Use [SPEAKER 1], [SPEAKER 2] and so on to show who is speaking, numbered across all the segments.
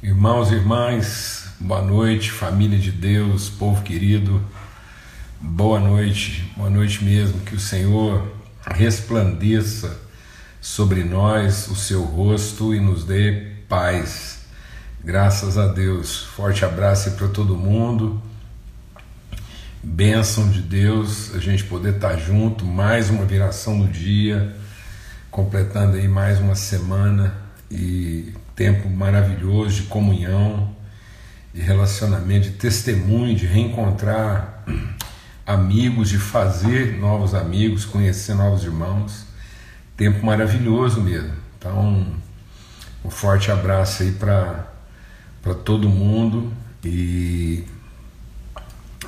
[SPEAKER 1] Irmãos e irmãs, boa noite, família de Deus, povo querido, boa noite, boa noite mesmo, que o Senhor resplandeça sobre nós o seu rosto e nos dê paz. Graças a Deus. Forte abraço para todo mundo. Bênção de Deus, a gente poder estar junto, mais uma viração do dia, completando aí mais uma semana e tempo maravilhoso de comunhão, de relacionamento, de testemunho, de reencontrar amigos, de fazer novos amigos, conhecer novos irmãos. Tempo maravilhoso mesmo. Então, um forte abraço aí para todo mundo e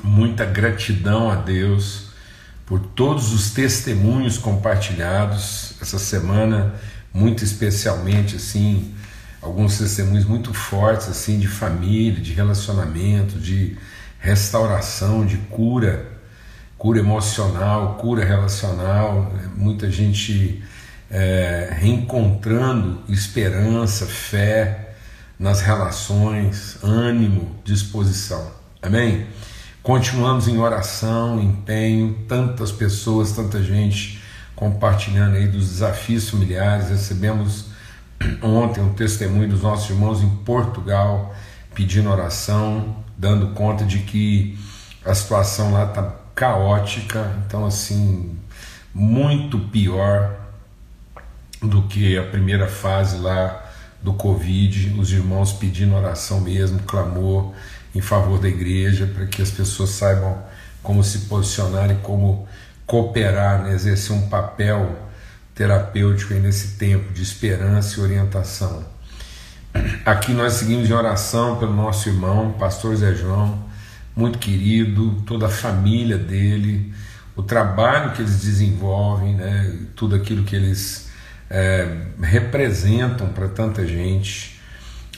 [SPEAKER 1] muita gratidão a Deus por todos os testemunhos compartilhados essa semana, muito especialmente assim, alguns testemunhos muito fortes assim de família, de relacionamento, de restauração, de cura, cura emocional, cura relacional, né? muita gente é, reencontrando esperança, fé nas relações, ânimo, disposição. Amém? Continuamos em oração, empenho, tantas pessoas, tanta gente compartilhando aí dos desafios familiares. Recebemos ontem um testemunho dos nossos irmãos em Portugal pedindo oração, dando conta de que a situação lá está caótica, então assim, muito pior do que a primeira fase lá do Covid, os irmãos pedindo oração mesmo, clamor em favor da igreja, para que as pessoas saibam como se posicionar e como cooperar, né, exercer um papel terapêutico nesse tempo de esperança e orientação. Aqui nós seguimos em oração pelo nosso irmão, pastor Zé João, muito querido, toda a família dele, o trabalho que eles desenvolvem, né, tudo aquilo que eles é, representam para tanta gente.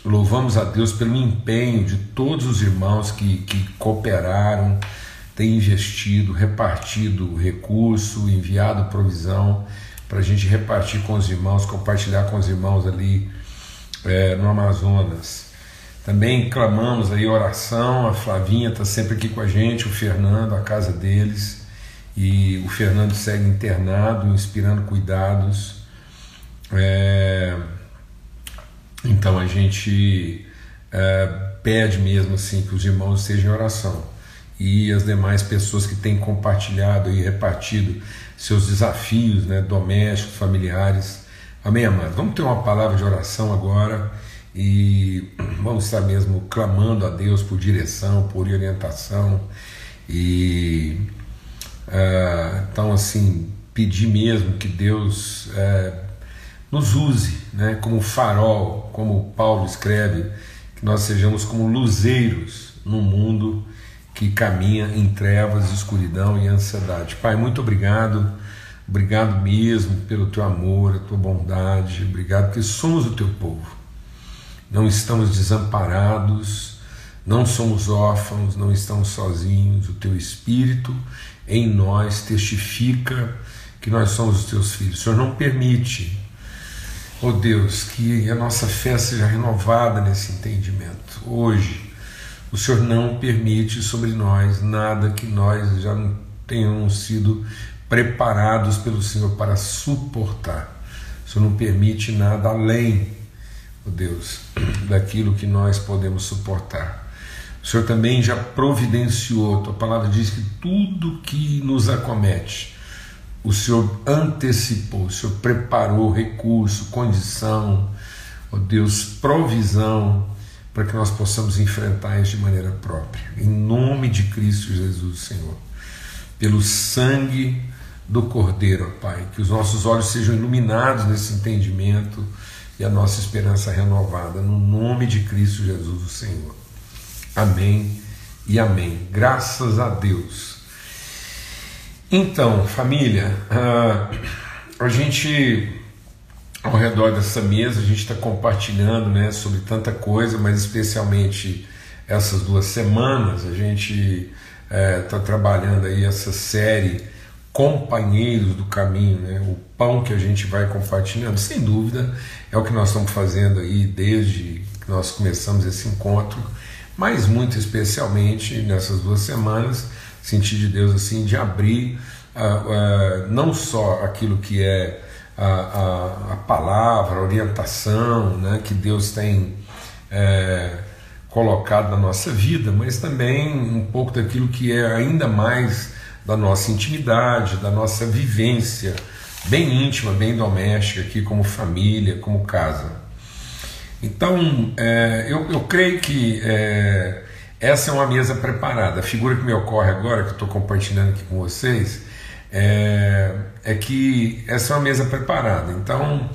[SPEAKER 1] Louvamos a Deus pelo empenho de todos os irmãos que, que cooperaram, têm investido, repartido recurso, enviado provisão para a gente repartir com os irmãos, compartilhar com os irmãos ali é, no Amazonas. Também clamamos aí oração, a Flavinha está sempre aqui com a gente, o Fernando, a casa deles, e o Fernando segue internado, inspirando cuidados. É, então a gente é, pede mesmo assim que os irmãos estejam em oração e as demais pessoas que têm compartilhado e repartido seus desafios né, domésticos, familiares. Amém, amados? Vamos ter uma palavra de oração agora e vamos estar mesmo clamando a Deus por direção, por orientação e uh, então assim pedir mesmo que Deus uh, nos use, né, como farol, como Paulo escreve, que nós sejamos como luzeiros no mundo que caminha em trevas, escuridão e ansiedade. Pai, muito obrigado, obrigado mesmo pelo teu amor, a tua bondade, obrigado porque somos o teu povo. Não estamos desamparados, não somos órfãos, não estamos sozinhos. O teu Espírito em nós testifica que nós somos os teus filhos. O Senhor não permite, oh Deus, que a nossa fé seja renovada nesse entendimento. Hoje, o Senhor não permite sobre nós nada que nós já não tenhamos sido preparados pelo Senhor para suportar. O Senhor não permite nada além, oh Deus, daquilo que nós podemos suportar. O Senhor também já providenciou, tua palavra diz que tudo que nos acomete, o Senhor antecipou, o Senhor preparou recurso, condição, ó oh Deus, provisão para que nós possamos enfrentar isso de maneira própria. Em nome de Cristo Jesus, Senhor. Pelo sangue do Cordeiro, Pai, que os nossos olhos sejam iluminados nesse entendimento e a nossa esperança renovada. No nome de Cristo Jesus, o Senhor. Amém e amém. Graças a Deus. Então, família, ah, a gente ao redor dessa mesa, a gente está compartilhando né, sobre tanta coisa, mas especialmente essas duas semanas, a gente está é, tá trabalhando aí essa série Companheiros do Caminho, né, o pão que a gente vai compartilhando, sem dúvida, é o que nós estamos fazendo aí desde que nós começamos esse encontro, mas muito especialmente nessas duas semanas, senti de Deus assim de abrir uh, uh, não só aquilo que é a, a, a palavra, a orientação né, que Deus tem é, colocado na nossa vida, mas também um pouco daquilo que é ainda mais da nossa intimidade, da nossa vivência bem íntima, bem doméstica aqui como família, como casa. Então, é, eu, eu creio que é, essa é uma mesa preparada. A figura que me ocorre agora, que eu estou compartilhando aqui com vocês, é, é que essa é uma mesa preparada. Então,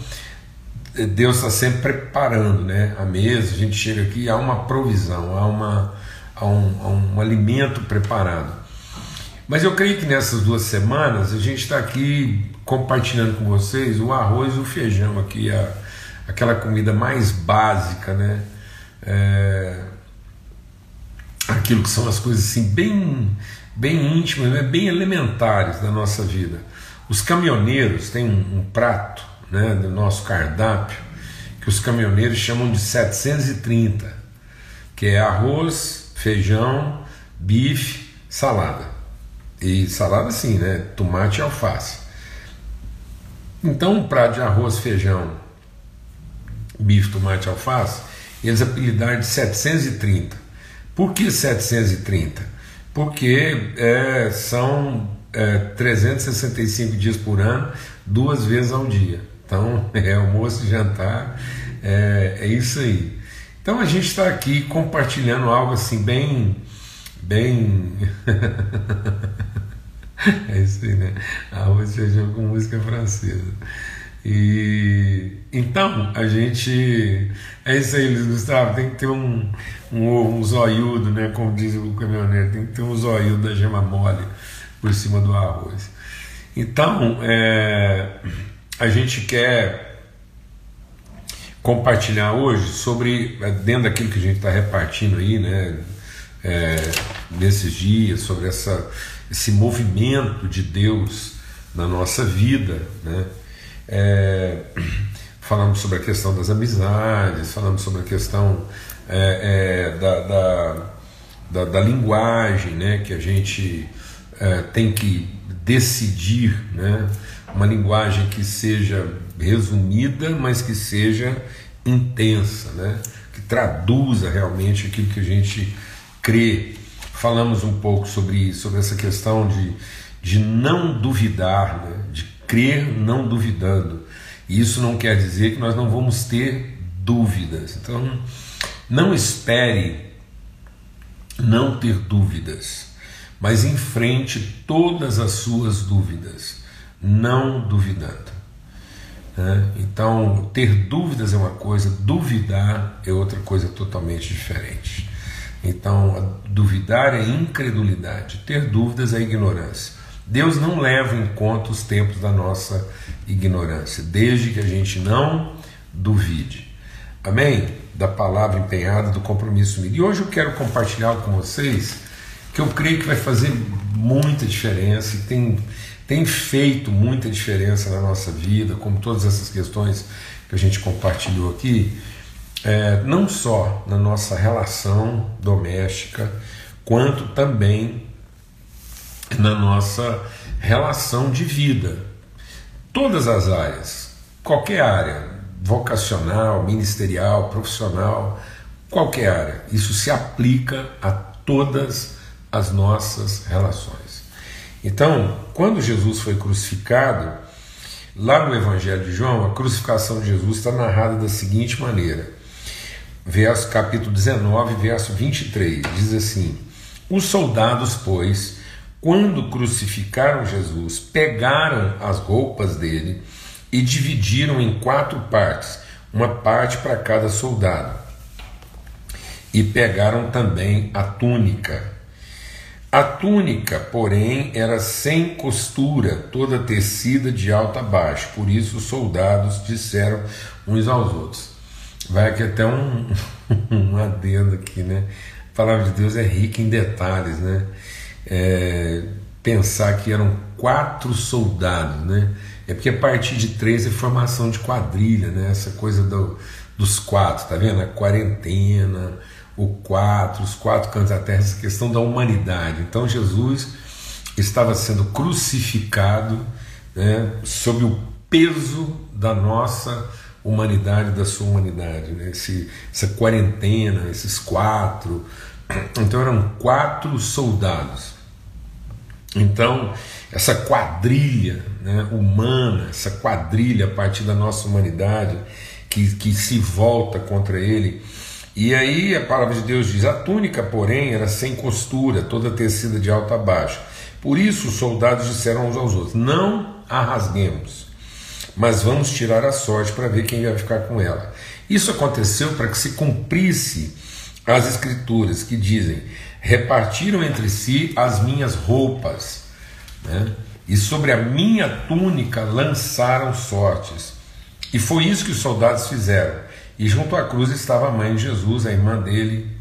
[SPEAKER 1] Deus está sempre preparando né, a mesa, a gente chega aqui, há uma provisão, há, uma, há, um, há um alimento preparado. Mas eu creio que nessas duas semanas a gente está aqui compartilhando com vocês o arroz e o feijão, aqui, a, aquela comida mais básica, né? É, aquilo que são as coisas assim, bem, bem íntimas, né? bem elementares da nossa vida. Os caminhoneiros têm um, um prato né, do nosso cardápio, que os caminhoneiros chamam de 730, que é arroz, feijão, bife, salada. E salada sim, né? Tomate e alface. Então, um prato de arroz, feijão, bife, tomate e alface, eles apelidaram de 730. Por que 730? Porque é, são é, 365 dias por ano, duas vezes ao dia. Então, é almoço e jantar, é, é isso aí. Então a gente está aqui compartilhando algo assim bem, bem, é isso aí, né? Arroz e feijão com música francesa. E então a gente é isso aí, Luiz Gustavo. Tem que ter um, um, um zoiudo, né? Como diz o caminhoneiro, tem que ter um zoiudo da gema mole por cima do arroz. Então, é, a gente quer compartilhar hoje sobre, é, dentro daquilo que a gente está repartindo aí, né, é, nesses dias, sobre essa, esse movimento de Deus na nossa vida, né, é, falamos sobre a questão das amizades, falamos sobre a questão é, é da, da, da, da, linguagem, né, que a gente é, tem que decidir, né, uma linguagem que seja resumida, mas que seja intensa, né? que traduza realmente aquilo que a gente crê. Falamos um pouco sobre, sobre essa questão de, de não duvidar, né? de crer não duvidando. E isso não quer dizer que nós não vamos ter dúvidas. Então, não espere não ter dúvidas, mas enfrente todas as suas dúvidas não duvidando. Né? Então, ter dúvidas é uma coisa, duvidar é outra coisa totalmente diferente. Então, duvidar é incredulidade, ter dúvidas é ignorância. Deus não leva em conta os tempos da nossa ignorância, desde que a gente não duvide. Amém? Da palavra empenhada, do compromisso E hoje eu quero compartilhar com vocês que eu creio que vai fazer muita diferença e tem tem feito muita diferença na nossa vida, como todas essas questões que a gente compartilhou aqui, é, não só na nossa relação doméstica, quanto também na nossa relação de vida. Todas as áreas, qualquer área, vocacional, ministerial, profissional, qualquer área, isso se aplica a todas as nossas relações. Então, quando Jesus foi crucificado, lá no Evangelho de João, a crucificação de Jesus está narrada da seguinte maneira. Verso capítulo 19, verso 23, diz assim: Os soldados, pois, quando crucificaram Jesus, pegaram as roupas dele e dividiram em quatro partes, uma parte para cada soldado. E pegaram também a túnica a túnica, porém, era sem costura, toda tecida de alto a baixo, por isso os soldados disseram uns aos outros. Vai aqui até um, um adendo aqui, né? A palavra de Deus é rica em detalhes, né? É, pensar que eram quatro soldados, né? É porque a partir de três é formação de quadrilha, né? Essa coisa do, dos quatro, tá vendo? A quarentena, o quatro, os quatro cantos da terra, essa questão da humanidade. Então Jesus estava sendo crucificado né, sob o peso da nossa humanidade, da sua humanidade, né? Esse, essa quarentena, esses quatro. Então eram quatro soldados. Então, essa quadrilha né, humana, essa quadrilha a partir da nossa humanidade que, que se volta contra ele. E aí a palavra de Deus diz: a túnica, porém, era sem costura, toda tecida de alto a baixo. Por isso os soldados disseram uns aos outros: Não a rasguemos mas vamos tirar a sorte para ver quem vai ficar com ela. Isso aconteceu para que se cumprisse as escrituras que dizem: repartiram entre si as minhas roupas, né? e sobre a minha túnica lançaram sortes. E foi isso que os soldados fizeram. E junto à cruz estava a mãe de Jesus, a irmã dele,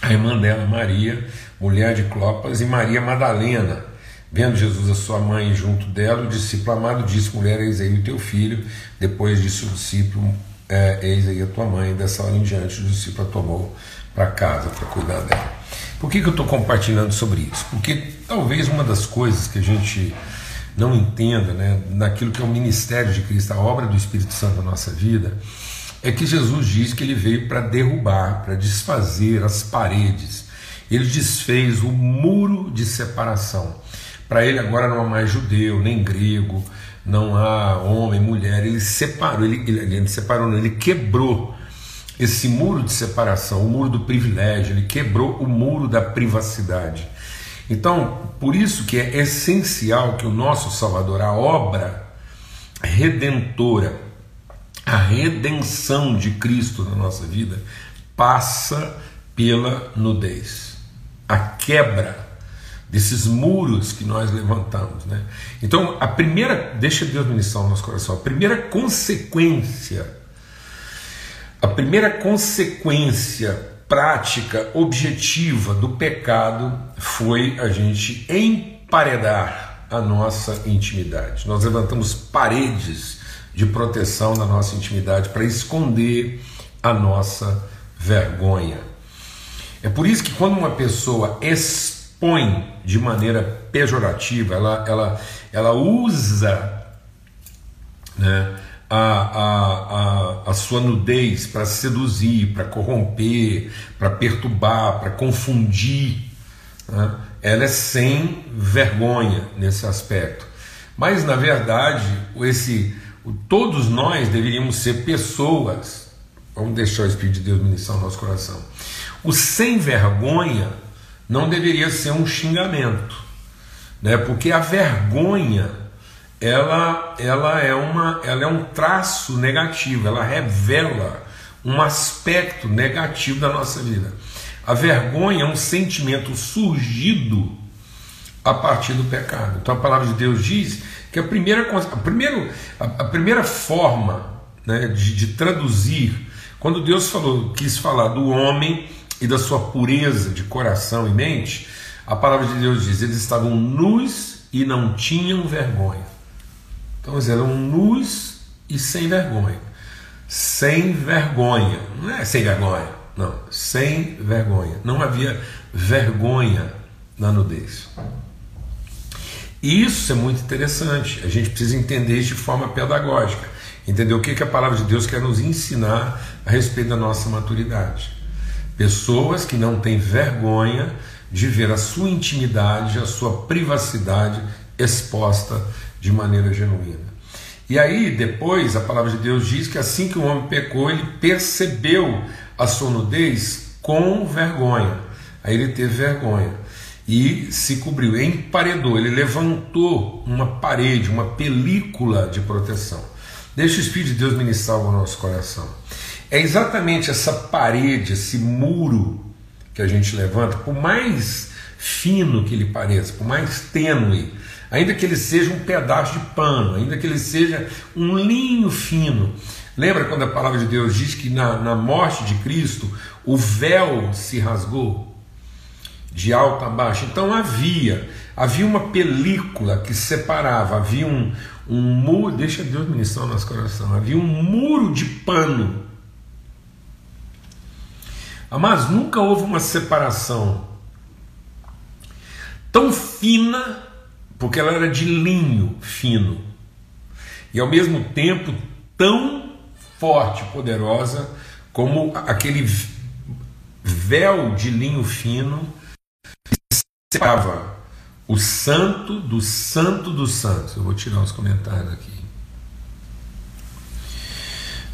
[SPEAKER 1] a irmã dela, Maria, mulher de Clopas, e Maria Madalena. Vendo Jesus a sua mãe junto dela, o discípulo amado disse: Mulher, eis aí o teu filho. Depois disse o discípulo: é, Eis aí a tua mãe. Dessa hora em diante, o discípulo a tomou para casa para cuidar dela. Por que, que eu estou compartilhando sobre isso? Porque talvez uma das coisas que a gente não entenda né, naquilo que é o ministério de Cristo, a obra do Espírito Santo na nossa vida, é que Jesus diz que ele veio para derrubar, para desfazer as paredes. Ele desfez o muro de separação. Para ele agora não há mais judeu, nem grego, não há homem, mulher. Ele separou, ele, ele, ele separou, não, ele quebrou esse muro de separação, o muro do privilégio, ele quebrou o muro da privacidade. Então, por isso que é essencial que o nosso Salvador, a obra redentora, a redenção de Cristo na nossa vida, passa pela nudez, a quebra desses muros que nós levantamos. Né? Então, a primeira, deixa Deus ministrar no nosso coração, a primeira consequência, a primeira consequência prática, objetiva do pecado foi a gente emparedar a nossa intimidade. Nós levantamos paredes de proteção na nossa intimidade para esconder a nossa vergonha. É por isso que quando uma pessoa de maneira pejorativa, ela, ela, ela usa né, a, a, a, a sua nudez para seduzir, para corromper, para perturbar, para confundir. Né? Ela é sem vergonha nesse aspecto. Mas, na verdade, esse, todos nós deveríamos ser pessoas. Vamos deixar o Espírito de Deus ministrar o nosso coração. O sem vergonha não deveria ser um xingamento, né? Porque a vergonha ela, ela é uma, ela é um traço negativo, ela revela um aspecto negativo da nossa vida. A vergonha é um sentimento surgido a partir do pecado. Então a palavra de Deus diz que a primeira, a primeira, a primeira forma né, de, de traduzir, quando Deus falou, quis falar do homem e da sua pureza de coração e mente, a palavra de Deus diz: eles estavam nus e não tinham vergonha. Então eles eram nus e sem vergonha. Sem vergonha. Não é sem vergonha, não. Sem vergonha. Não havia vergonha na nudez. Isso é muito interessante. A gente precisa entender isso de forma pedagógica. Entender o que, que a palavra de Deus quer nos ensinar a respeito da nossa maturidade. Pessoas que não têm vergonha de ver a sua intimidade, a sua privacidade exposta de maneira genuína. E aí, depois, a palavra de Deus diz que assim que o homem pecou, ele percebeu a sua nudez com vergonha. Aí ele teve vergonha e se cobriu, emparedou, ele levantou uma parede, uma película de proteção. Deixa o Espírito de Deus ministrar o nosso coração. É exatamente essa parede, esse muro que a gente levanta, por mais fino que ele pareça, por mais tênue, ainda que ele seja um pedaço de pano, ainda que ele seja um linho fino. Lembra quando a palavra de Deus diz que na, na morte de Cristo o véu se rasgou de alto a baixo? Então havia, havia uma película que separava, havia um, um muro, deixa Deus ministrar o nosso coração, havia um muro de pano Mas nunca houve uma separação tão fina, porque ela era de linho fino, e ao mesmo tempo tão forte, poderosa, como aquele véu de linho fino que separava o santo do santo dos santos. Eu vou tirar os comentários aqui.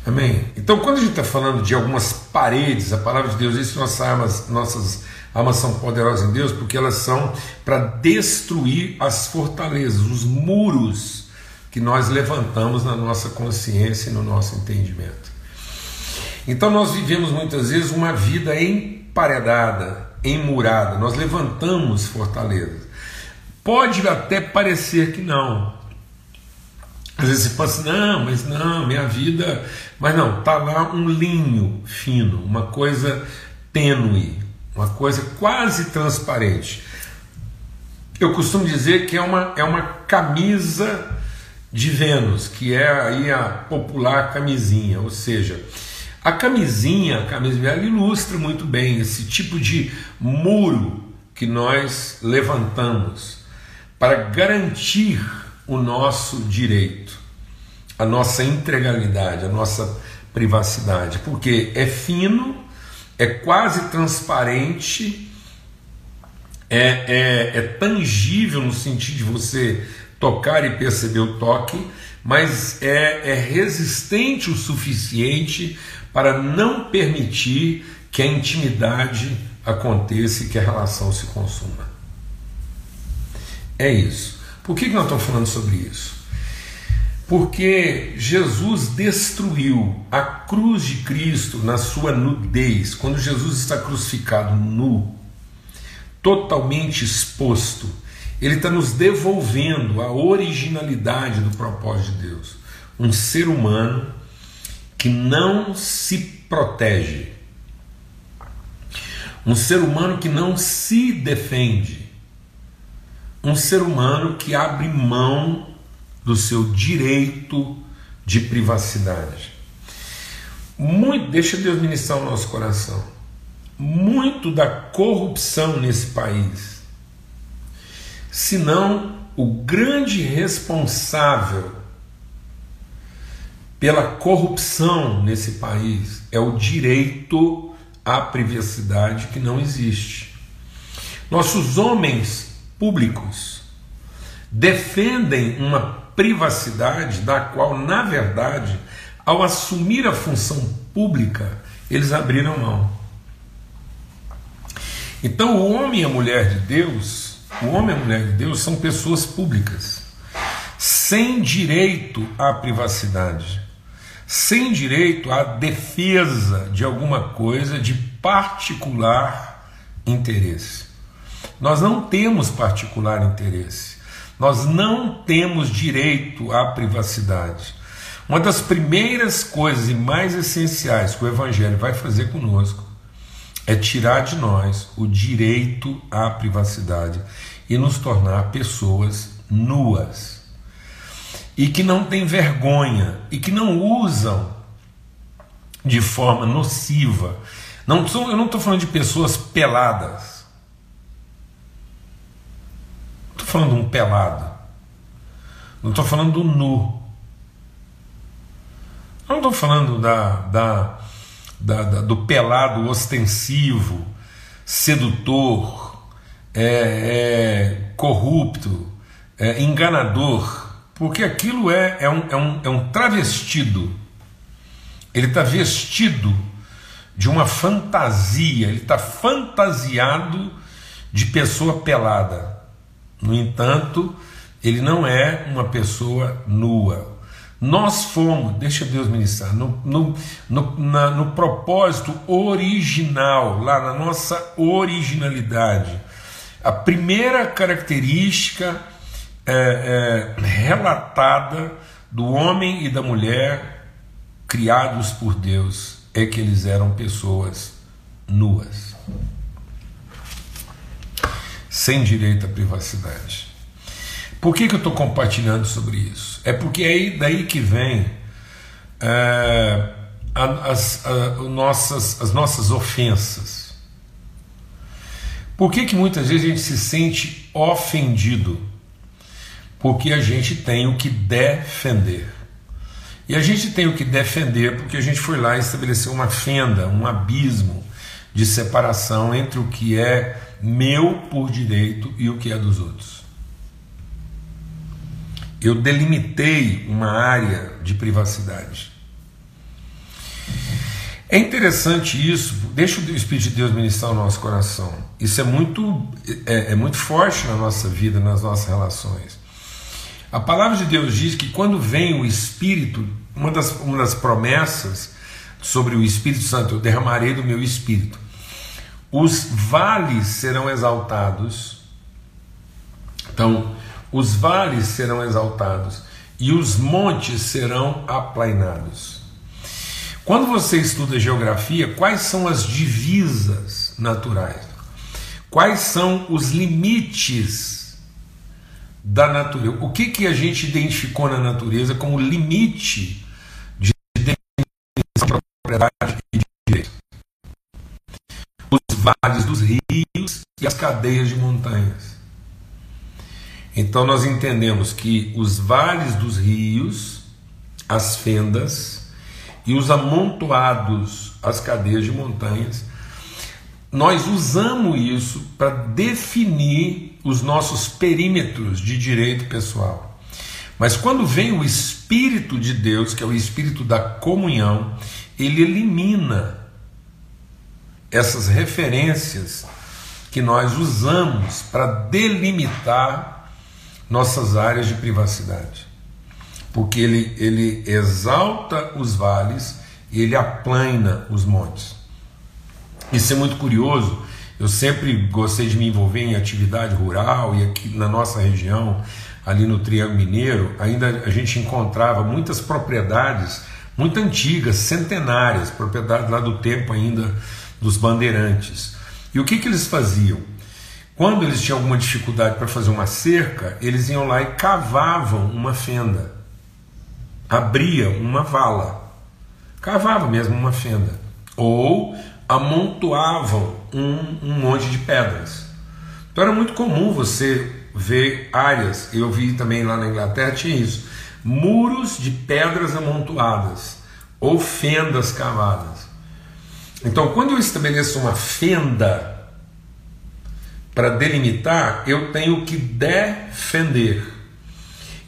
[SPEAKER 1] Amém? Então, quando a gente está falando de algumas paredes, a palavra de Deus diz que nossas armas, nossas armas são poderosas em Deus porque elas são para destruir as fortalezas, os muros que nós levantamos na nossa consciência e no nosso entendimento. Então, nós vivemos muitas vezes uma vida emparedada, emurada, nós levantamos fortalezas. Pode até parecer que não, às vezes você pensa, assim, não, mas não, minha vida. Mas não, está lá um linho fino, uma coisa tênue, uma coisa quase transparente. Eu costumo dizer que é uma, é uma camisa de Vênus, que é aí a popular camisinha, ou seja, a camisinha, a camisinha, ela ilustra muito bem esse tipo de muro que nós levantamos para garantir o nosso direito, a nossa integralidade, a nossa privacidade, porque é fino, é quase transparente, é, é, é tangível no sentido de você tocar e perceber o toque, mas é, é resistente o suficiente para não permitir que a intimidade aconteça e que a relação se consuma. É isso. Por que, nós estamos falando sobre isso? Porque Jesus destruiu a cruz de Cristo na sua nudez, quando Jesus está crucificado nu, totalmente exposto, ele está nos devolvendo a originalidade do propósito de Deus. Um ser humano que não se protege, um ser humano que não se defende, um ser humano que abre mão do seu direito de privacidade. Muito, deixa Deus ministrar o nosso coração. Muito da corrupção nesse país, se não o grande responsável pela corrupção nesse país é o direito à privacidade que não existe. Nossos homens públicos defendem uma privacidade da qual, na verdade, ao assumir a função pública, eles abriram mão. Então, o homem e a mulher de Deus, o homem e a mulher de Deus são pessoas públicas, sem direito à privacidade, sem direito à defesa de alguma coisa de particular interesse. Nós não temos particular interesse, nós não temos direito à privacidade. Uma das primeiras coisas e mais essenciais que o Evangelho vai fazer conosco é tirar de nós o direito à privacidade e nos tornar pessoas nuas e que não têm vergonha e que não usam de forma nociva. Não eu não estou falando de pessoas peladas. estou falando de um pelado. Não estou falando do nu. Não estou falando da, da, da, da, do pelado ostensivo, sedutor, é, é, corrupto, é, enganador, porque aquilo é, é, um, é, um, é um travestido. Ele está vestido de uma fantasia, ele está fantasiado de pessoa pelada. No entanto, ele não é uma pessoa nua. Nós fomos, deixa Deus ministrar, no, no, no, na, no propósito original, lá na nossa originalidade. A primeira característica é, é, relatada do homem e da mulher criados por Deus é que eles eram pessoas nuas sem direito à privacidade. Por que, que eu estou compartilhando sobre isso? É porque é daí que vem é, as, as, nossas, as nossas ofensas. Por que, que muitas vezes a gente se sente ofendido? Porque a gente tem o que defender. E a gente tem o que defender porque a gente foi lá e estabeleceu uma fenda, um abismo de separação entre o que é meu por direito e o que é dos outros. Eu delimitei uma área de privacidade. É interessante isso, deixa o Espírito de Deus ministrar o nosso coração. Isso é muito, é, é muito forte na nossa vida, nas nossas relações. A palavra de Deus diz que quando vem o Espírito, uma das, uma das promessas sobre o Espírito Santo, eu derramarei do meu Espírito. Os vales serão exaltados. Então, os vales serão exaltados e os montes serão aplainados. Quando você estuda geografia, quais são as divisas naturais? Quais são os limites da natureza. O que, que a gente identificou na natureza como limite Vales dos rios e as cadeias de montanhas. Então nós entendemos que os vales dos rios, as fendas e os amontoados, as cadeias de montanhas, nós usamos isso para definir os nossos perímetros de direito pessoal. Mas quando vem o Espírito de Deus, que é o Espírito da comunhão, ele elimina essas referências que nós usamos para delimitar nossas áreas de privacidade. Porque ele, ele exalta os vales e ele aplana os montes. Isso é muito curioso, eu sempre gostei de me envolver em atividade rural e aqui na nossa região, ali no Triângulo Mineiro, ainda a gente encontrava muitas propriedades muito antigas, centenárias, propriedades lá do tempo ainda dos bandeirantes. E o que, que eles faziam? Quando eles tinham alguma dificuldade para fazer uma cerca, eles iam lá e cavavam uma fenda, abriam uma vala, cavavam mesmo uma fenda, ou amontoavam um, um monte de pedras. Então era muito comum você ver áreas, eu vi também lá na Inglaterra, tinha isso, muros de pedras amontoadas ou fendas cavadas. Então, quando eu estabeleço uma fenda para delimitar, eu tenho que defender.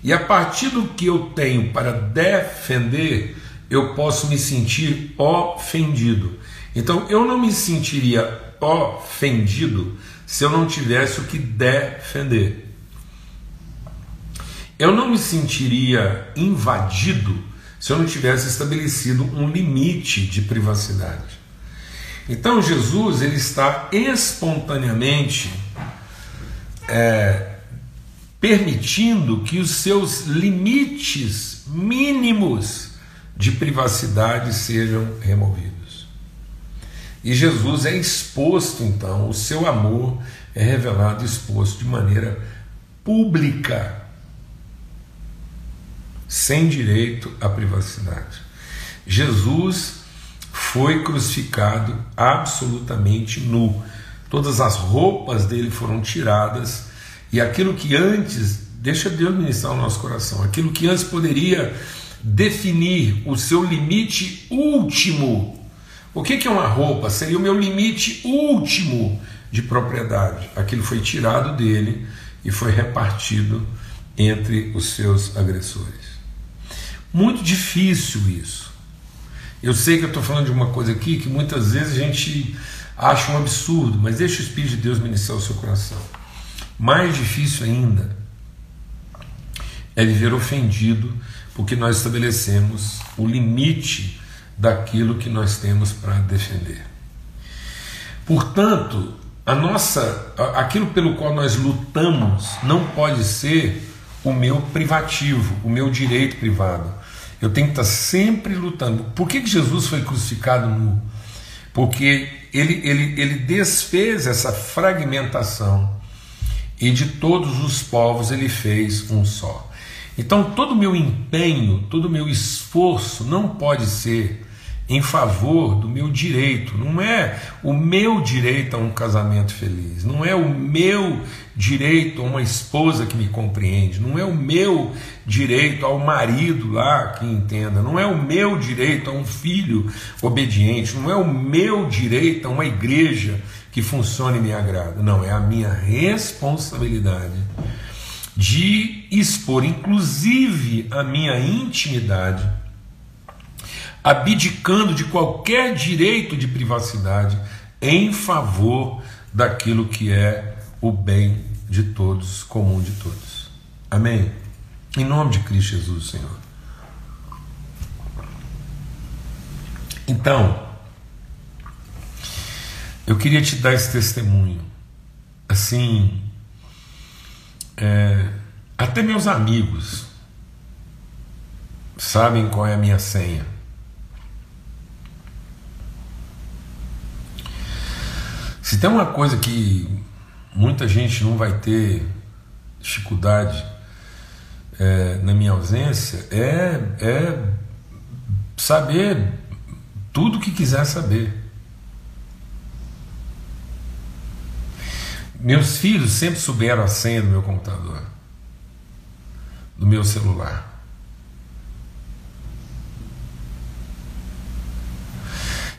[SPEAKER 1] E a partir do que eu tenho para defender, eu posso me sentir ofendido. Então eu não me sentiria ofendido se eu não tivesse o que defender. Eu não me sentiria invadido se eu não tivesse estabelecido um limite de privacidade. Então Jesus ele está espontaneamente é, permitindo que os seus limites mínimos de privacidade sejam removidos. E Jesus é exposto, então, o seu amor é revelado, exposto de maneira pública, sem direito à privacidade. Jesus foi crucificado absolutamente nu. Todas as roupas dele foram tiradas e aquilo que antes, deixa Deus ministrar o nosso coração, aquilo que antes poderia definir o seu limite último o que é uma roupa? Seria o meu limite último de propriedade. Aquilo foi tirado dele e foi repartido entre os seus agressores. Muito difícil isso. Eu sei que eu estou falando de uma coisa aqui que muitas vezes a gente acha um absurdo, mas deixa o Espírito de Deus ministrar o seu coração. Mais difícil ainda é viver ofendido porque nós estabelecemos o limite daquilo que nós temos para defender. Portanto, a nossa, aquilo pelo qual nós lutamos não pode ser o meu privativo, o meu direito privado. Eu tenho que estar sempre lutando. Por que, que Jesus foi crucificado nu? Porque ele, ele, ele desfez essa fragmentação e de todos os povos ele fez um só. Então, todo o meu empenho, todo o meu esforço não pode ser em favor do meu direito. Não é o meu direito a um casamento feliz, não é o meu direito a uma esposa que me compreende, não é o meu direito ao marido lá que entenda, não é o meu direito a um filho obediente, não é o meu direito a uma igreja que funcione e me agrada. Não, é a minha responsabilidade de expor, inclusive, a minha intimidade abdicando de qualquer direito de privacidade em favor daquilo que é o bem de todos, comum de todos. Amém? Em nome de Cristo Jesus, Senhor. Então, eu queria te dar esse testemunho. Assim, é, até meus amigos sabem qual é a minha senha. Se tem uma coisa que muita gente não vai ter dificuldade é, na minha ausência, é, é saber tudo o que quiser saber. Meus filhos sempre souberam a senha do meu computador, do meu celular.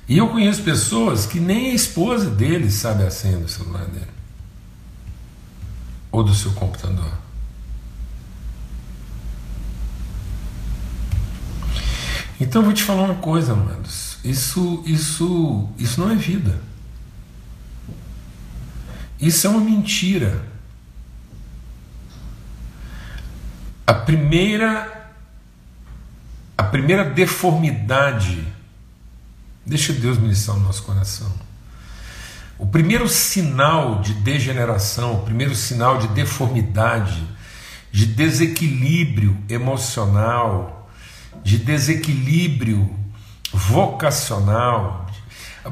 [SPEAKER 1] E eu conheço pessoas que nem a esposa dele sabe a senha do celular dele ou do seu computador. Então eu vou te falar uma coisa, amados. Isso, isso, isso não é vida. Isso é uma mentira. A primeira, a primeira deformidade Deixa Deus ministrar o nosso coração. O primeiro sinal de degeneração, o primeiro sinal de deformidade, de desequilíbrio emocional, de desequilíbrio vocacional,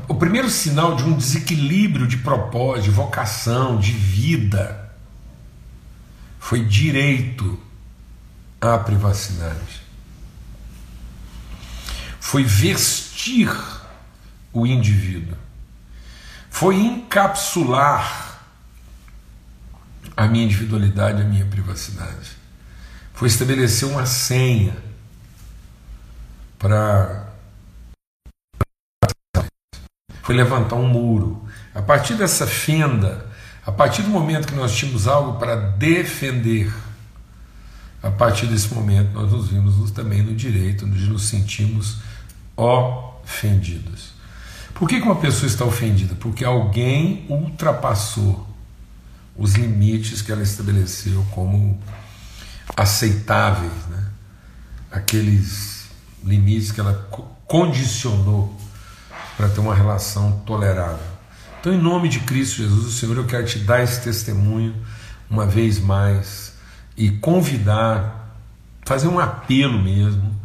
[SPEAKER 1] o primeiro sinal de um desequilíbrio de propósito, de vocação, de vida, foi direito à privacidade. Foi vestir o indivíduo. Foi encapsular a minha individualidade, a minha privacidade. Foi estabelecer uma senha para. Foi levantar um muro. A partir dessa fenda, a partir do momento que nós tínhamos algo para defender, a partir desse momento nós nos vimos também no direito de nos sentimos ofendidos. Por que, uma pessoa está ofendida? Porque alguém ultrapassou os limites que ela estabeleceu como aceitáveis, né? aqueles limites que ela condicionou para ter uma relação tolerável. Então, em nome de Cristo Jesus, o Senhor, eu quero te dar esse testemunho uma vez mais e convidar, fazer um apelo mesmo,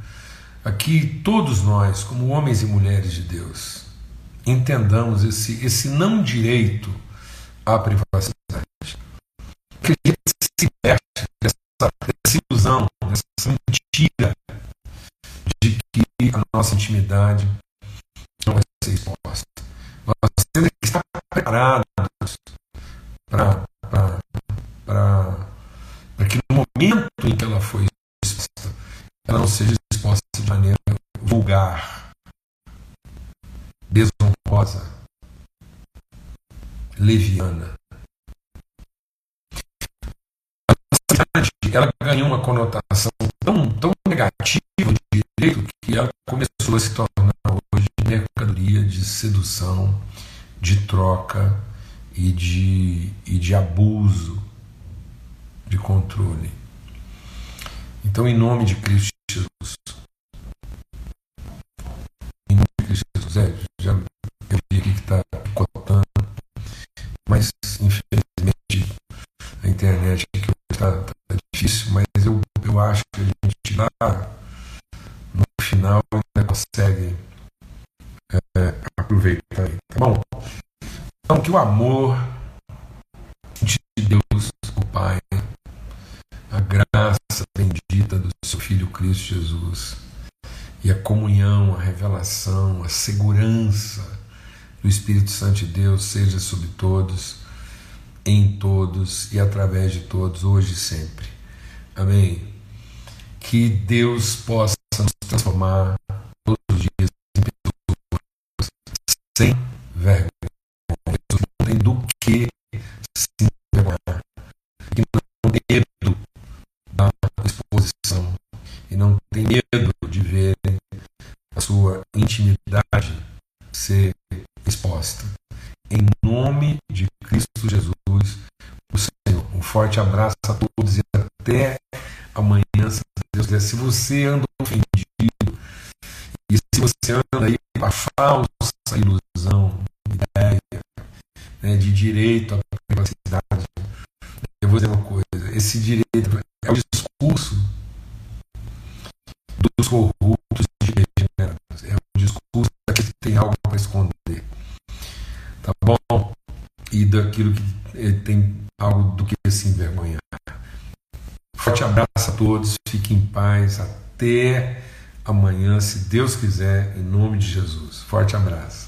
[SPEAKER 1] a que todos nós, como homens e mulheres de Deus, entendamos esse, esse não direito à privacidade. Que a gente se liberte dessa, dessa ilusão, dessa mentira de que a nossa intimidade não vai ser exposta. Nós temos que estar preparados para que no momento em que ela foi exposta, ela não seja leviana. A cidade, ela ganhou uma conotação tão, tão negativa de direito que ela começou a se tornar hoje mercadoria de sedução, de troca e de, e de abuso de controle. Então, em nome de Cristo Jesus, em nome de Cristo Jesus, é, lá no final ainda consegue é, aproveitar. Tá bom? Então que o amor de Deus, o Pai, a graça bendita do seu Filho Cristo Jesus e a comunhão, a revelação, a segurança do Espírito Santo de Deus seja sobre todos, em todos e através de todos, hoje e sempre. Amém. Que Deus possa nos transformar todos os dias em pessoas sem vergonha. Não tem do que se envergonhar. E não tem medo da exposição. E não tem medo de ver a sua intimidade ser exposta. Em nome de Cristo Jesus, o Senhor. Um forte abraço a todos e até amanhã, se Deus quiser. Se você anda ofendido e se você anda aí com a falsa ilusão, ideia né, de direito à privacidade, eu vou dizer uma coisa: esse direito é o discurso dos corruptos e degenerados. É o discurso daquele que tem algo para esconder. Tá bom? E daquilo que tem algo do que se envergonhar. Forte abraço a todos, fiquem em paz, até amanhã, se Deus quiser, em nome de Jesus. Forte abraço.